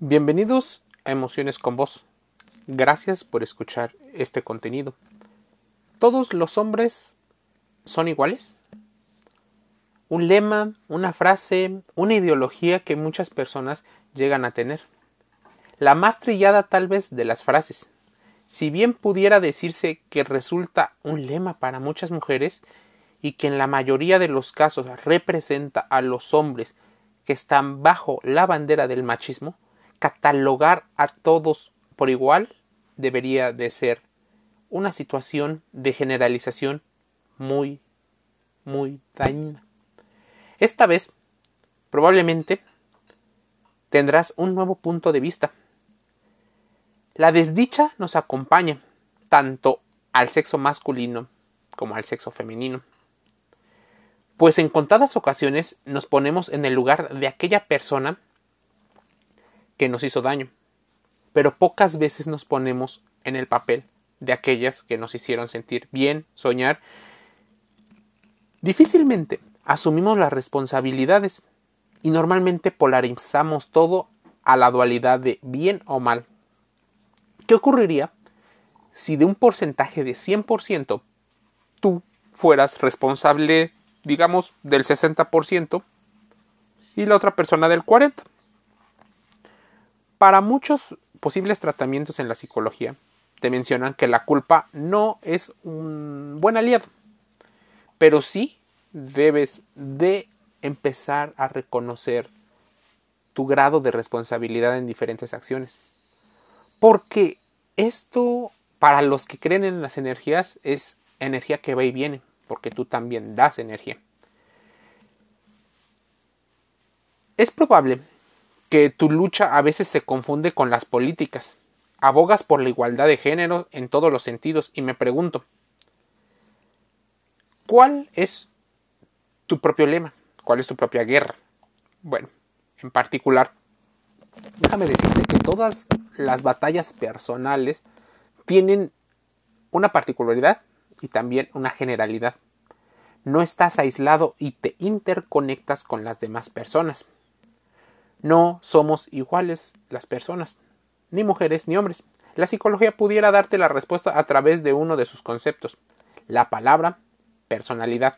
Bienvenidos a Emociones con Vos. Gracias por escuchar este contenido. ¿Todos los hombres son iguales? Un lema, una frase, una ideología que muchas personas llegan a tener. La más trillada tal vez de las frases. Si bien pudiera decirse que resulta un lema para muchas mujeres y que en la mayoría de los casos representa a los hombres que están bajo la bandera del machismo, catalogar a todos por igual debería de ser una situación de generalización muy, muy dañina. Esta vez, probablemente, tendrás un nuevo punto de vista. La desdicha nos acompaña tanto al sexo masculino como al sexo femenino. Pues en contadas ocasiones nos ponemos en el lugar de aquella persona que nos hizo daño, pero pocas veces nos ponemos en el papel de aquellas que nos hicieron sentir bien, soñar. Difícilmente asumimos las responsabilidades y normalmente polarizamos todo a la dualidad de bien o mal. ¿Qué ocurriría si de un porcentaje de 100% tú fueras responsable, digamos, del 60% y la otra persona del 40%? Para muchos posibles tratamientos en la psicología, te mencionan que la culpa no es un buen aliado, pero sí debes de empezar a reconocer tu grado de responsabilidad en diferentes acciones. Porque esto, para los que creen en las energías, es energía que va y viene, porque tú también das energía. Es probable que tu lucha a veces se confunde con las políticas. Abogas por la igualdad de género en todos los sentidos y me pregunto, ¿cuál es tu propio lema? ¿Cuál es tu propia guerra? Bueno, en particular, déjame decirte que todas las batallas personales tienen una particularidad y también una generalidad. No estás aislado y te interconectas con las demás personas. No somos iguales las personas, ni mujeres ni hombres. La psicología pudiera darte la respuesta a través de uno de sus conceptos, la palabra personalidad.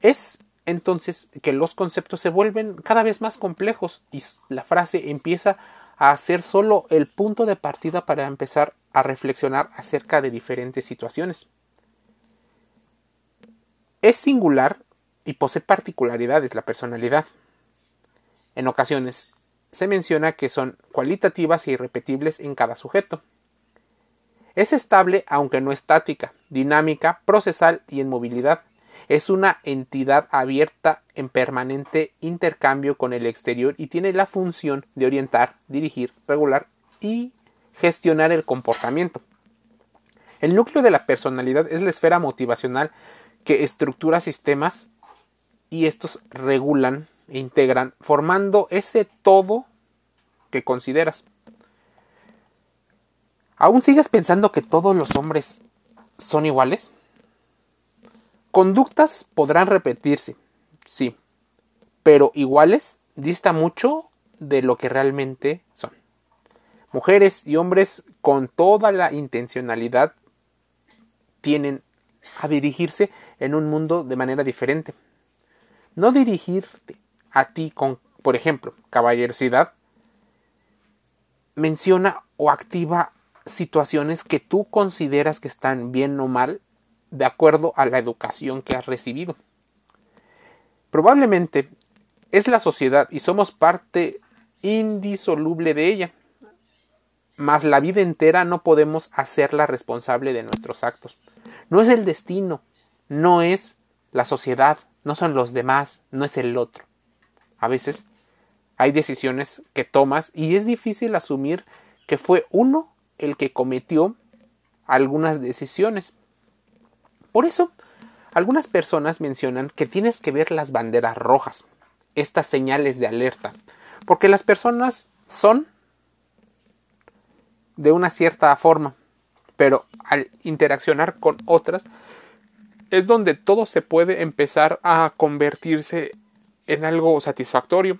Es entonces que los conceptos se vuelven cada vez más complejos y la frase empieza a ser solo el punto de partida para empezar a reflexionar acerca de diferentes situaciones. Es singular y posee particularidades la personalidad. En ocasiones se menciona que son cualitativas e irrepetibles en cada sujeto. Es estable aunque no estática, dinámica, procesal y en movilidad. Es una entidad abierta en permanente intercambio con el exterior y tiene la función de orientar, dirigir, regular y gestionar el comportamiento. El núcleo de la personalidad es la esfera motivacional que estructura sistemas y estos regulan integran, formando ese todo que consideras. ¿Aún sigues pensando que todos los hombres son iguales? Conductas podrán repetirse, sí, pero iguales dista mucho de lo que realmente son. Mujeres y hombres con toda la intencionalidad tienen a dirigirse en un mundo de manera diferente. No dirigirte a ti con, por ejemplo, caballerosidad, menciona o activa situaciones que tú consideras que están bien o mal de acuerdo a la educación que has recibido. Probablemente es la sociedad y somos parte indisoluble de ella, mas la vida entera no podemos hacerla responsable de nuestros actos. No es el destino, no es la sociedad, no son los demás, no es el otro. A veces hay decisiones que tomas y es difícil asumir que fue uno el que cometió algunas decisiones. Por eso, algunas personas mencionan que tienes que ver las banderas rojas, estas señales de alerta, porque las personas son de una cierta forma, pero al interaccionar con otras es donde todo se puede empezar a convertirse en algo satisfactorio,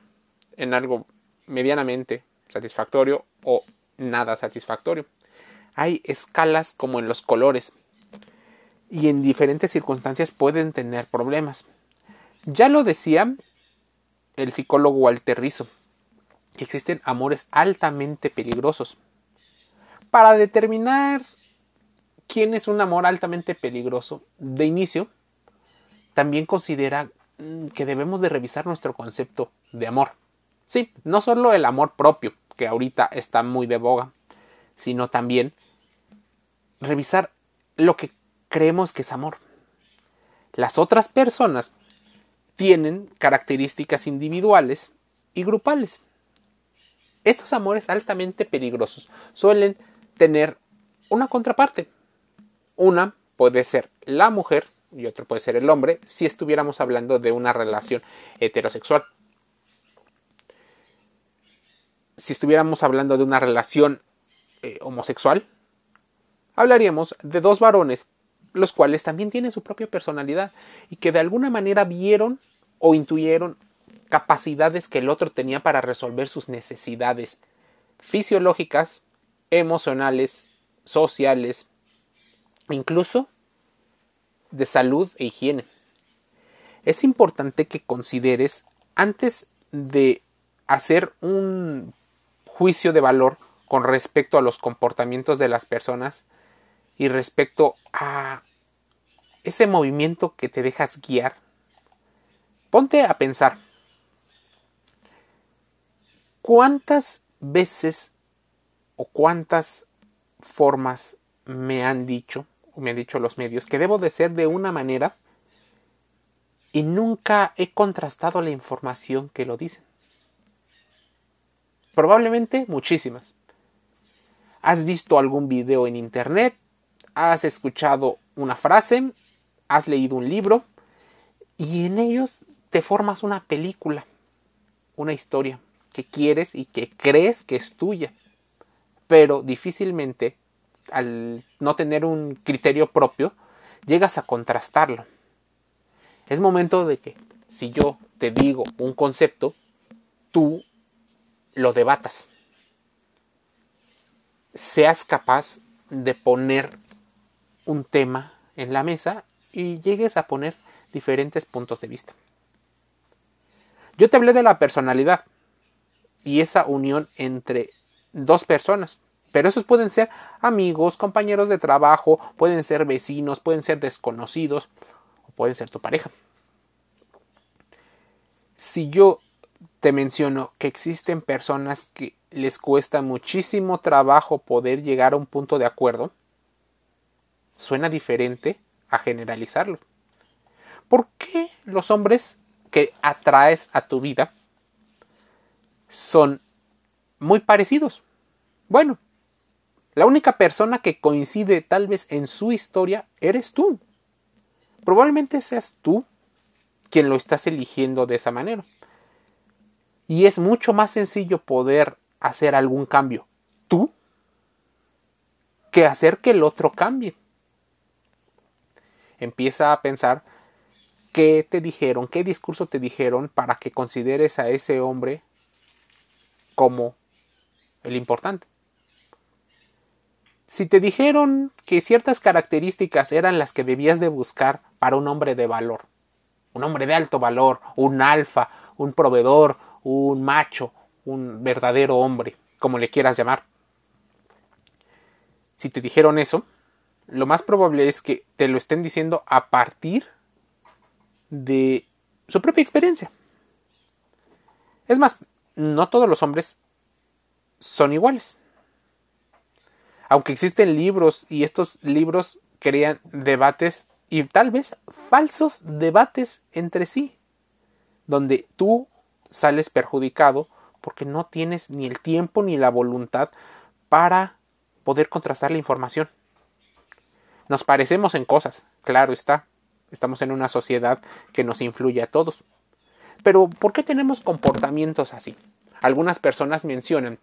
en algo medianamente satisfactorio o nada satisfactorio. Hay escalas como en los colores y en diferentes circunstancias pueden tener problemas. Ya lo decía el psicólogo Walter Rizzo, que existen amores altamente peligrosos. Para determinar quién es un amor altamente peligroso, de inicio, también considera que debemos de revisar nuestro concepto de amor. Sí, no solo el amor propio, que ahorita está muy de boga, sino también revisar lo que creemos que es amor. Las otras personas tienen características individuales y grupales. Estos amores altamente peligrosos suelen tener una contraparte. Una puede ser la mujer y otra puede ser el hombre si estuviéramos hablando de una relación heterosexual. Si estuviéramos hablando de una relación eh, homosexual, hablaríamos de dos varones los cuales también tienen su propia personalidad y que de alguna manera vieron o intuyeron capacidades que el otro tenía para resolver sus necesidades fisiológicas, emocionales, sociales, incluso de salud e higiene. Es importante que consideres antes de hacer un juicio de valor con respecto a los comportamientos de las personas y respecto a ese movimiento que te dejas guiar, ponte a pensar, ¿cuántas veces o cuántas formas me han dicho, me han dicho los medios, que debo de ser de una manera y nunca he contrastado la información que lo dicen? Probablemente muchísimas. ¿Has visto algún video en internet? ¿Has escuchado una frase? has leído un libro y en ellos te formas una película, una historia que quieres y que crees que es tuya, pero difícilmente al no tener un criterio propio llegas a contrastarlo. Es momento de que si yo te digo un concepto, tú lo debatas. Seas capaz de poner un tema en la mesa y llegues a poner diferentes puntos de vista. Yo te hablé de la personalidad y esa unión entre dos personas, pero esos pueden ser amigos, compañeros de trabajo, pueden ser vecinos, pueden ser desconocidos o pueden ser tu pareja. Si yo te menciono que existen personas que les cuesta muchísimo trabajo poder llegar a un punto de acuerdo, suena diferente a generalizarlo. ¿Por qué los hombres que atraes a tu vida son muy parecidos? Bueno, la única persona que coincide tal vez en su historia eres tú. Probablemente seas tú quien lo estás eligiendo de esa manera. Y es mucho más sencillo poder hacer algún cambio tú que hacer que el otro cambie empieza a pensar qué te dijeron, qué discurso te dijeron para que consideres a ese hombre como el importante. Si te dijeron que ciertas características eran las que debías de buscar para un hombre de valor, un hombre de alto valor, un alfa, un proveedor, un macho, un verdadero hombre, como le quieras llamar. Si te dijeron eso, lo más probable es que te lo estén diciendo a partir de su propia experiencia. Es más, no todos los hombres son iguales. Aunque existen libros y estos libros crean debates y tal vez falsos debates entre sí, donde tú sales perjudicado porque no tienes ni el tiempo ni la voluntad para poder contrastar la información. Nos parecemos en cosas, claro está. Estamos en una sociedad que nos influye a todos. Pero ¿por qué tenemos comportamientos así? Algunas personas mencionan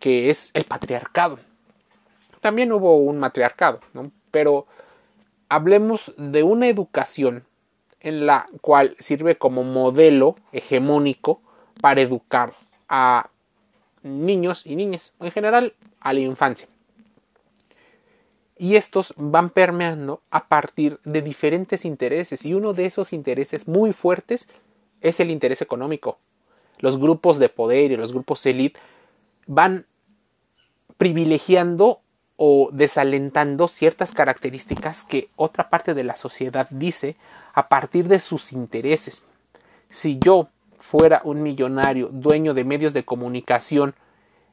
que es el patriarcado. También hubo un matriarcado, ¿no? Pero hablemos de una educación en la cual sirve como modelo hegemónico para educar a niños y niñas, en general a la infancia. Y estos van permeando a partir de diferentes intereses y uno de esos intereses muy fuertes es el interés económico. Los grupos de poder y los grupos élite van privilegiando o desalentando ciertas características que otra parte de la sociedad dice a partir de sus intereses. Si yo fuera un millonario dueño de medios de comunicación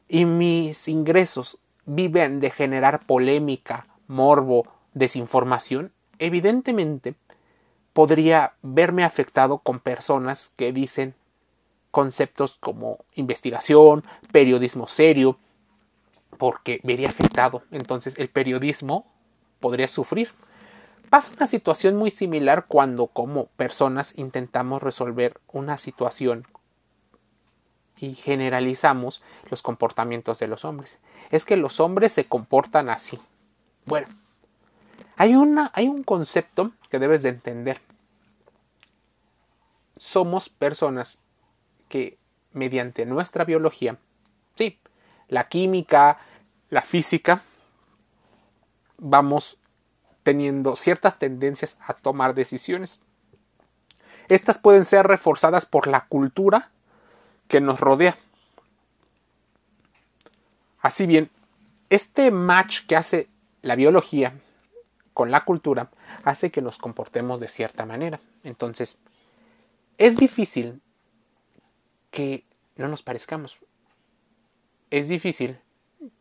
y mis ingresos viven de generar polémica, morbo, desinformación, evidentemente podría verme afectado con personas que dicen conceptos como investigación, periodismo serio, porque vería afectado. Entonces el periodismo podría sufrir. Pasa una situación muy similar cuando como personas intentamos resolver una situación y generalizamos los comportamientos de los hombres. Es que los hombres se comportan así. Bueno, hay, una, hay un concepto que debes de entender. Somos personas que mediante nuestra biología, la química, la física, vamos teniendo ciertas tendencias a tomar decisiones. Estas pueden ser reforzadas por la cultura que nos rodea. Así bien, este match que hace la biología con la cultura hace que nos comportemos de cierta manera. Entonces, es difícil que no nos parezcamos. Es difícil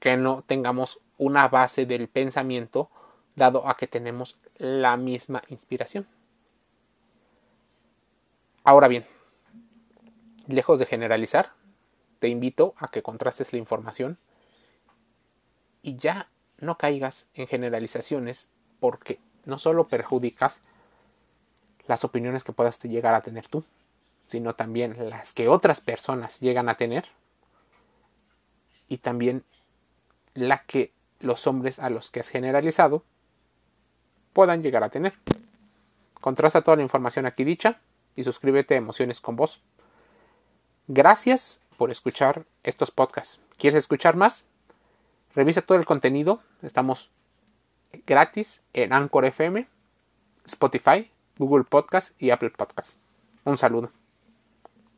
que no tengamos una base del pensamiento dado a que tenemos la misma inspiración. Ahora bien, lejos de generalizar, te invito a que contrastes la información y ya no caigas en generalizaciones porque no solo perjudicas las opiniones que puedas llegar a tener tú, sino también las que otras personas llegan a tener y también la que los hombres a los que has generalizado puedan llegar a tener. Contrasta toda la información aquí dicha y suscríbete a Emociones con Voz. Gracias por escuchar estos podcasts. ¿Quieres escuchar más? Revisa todo el contenido. Estamos gratis en Anchor FM, Spotify, Google Podcast y Apple Podcast. Un saludo.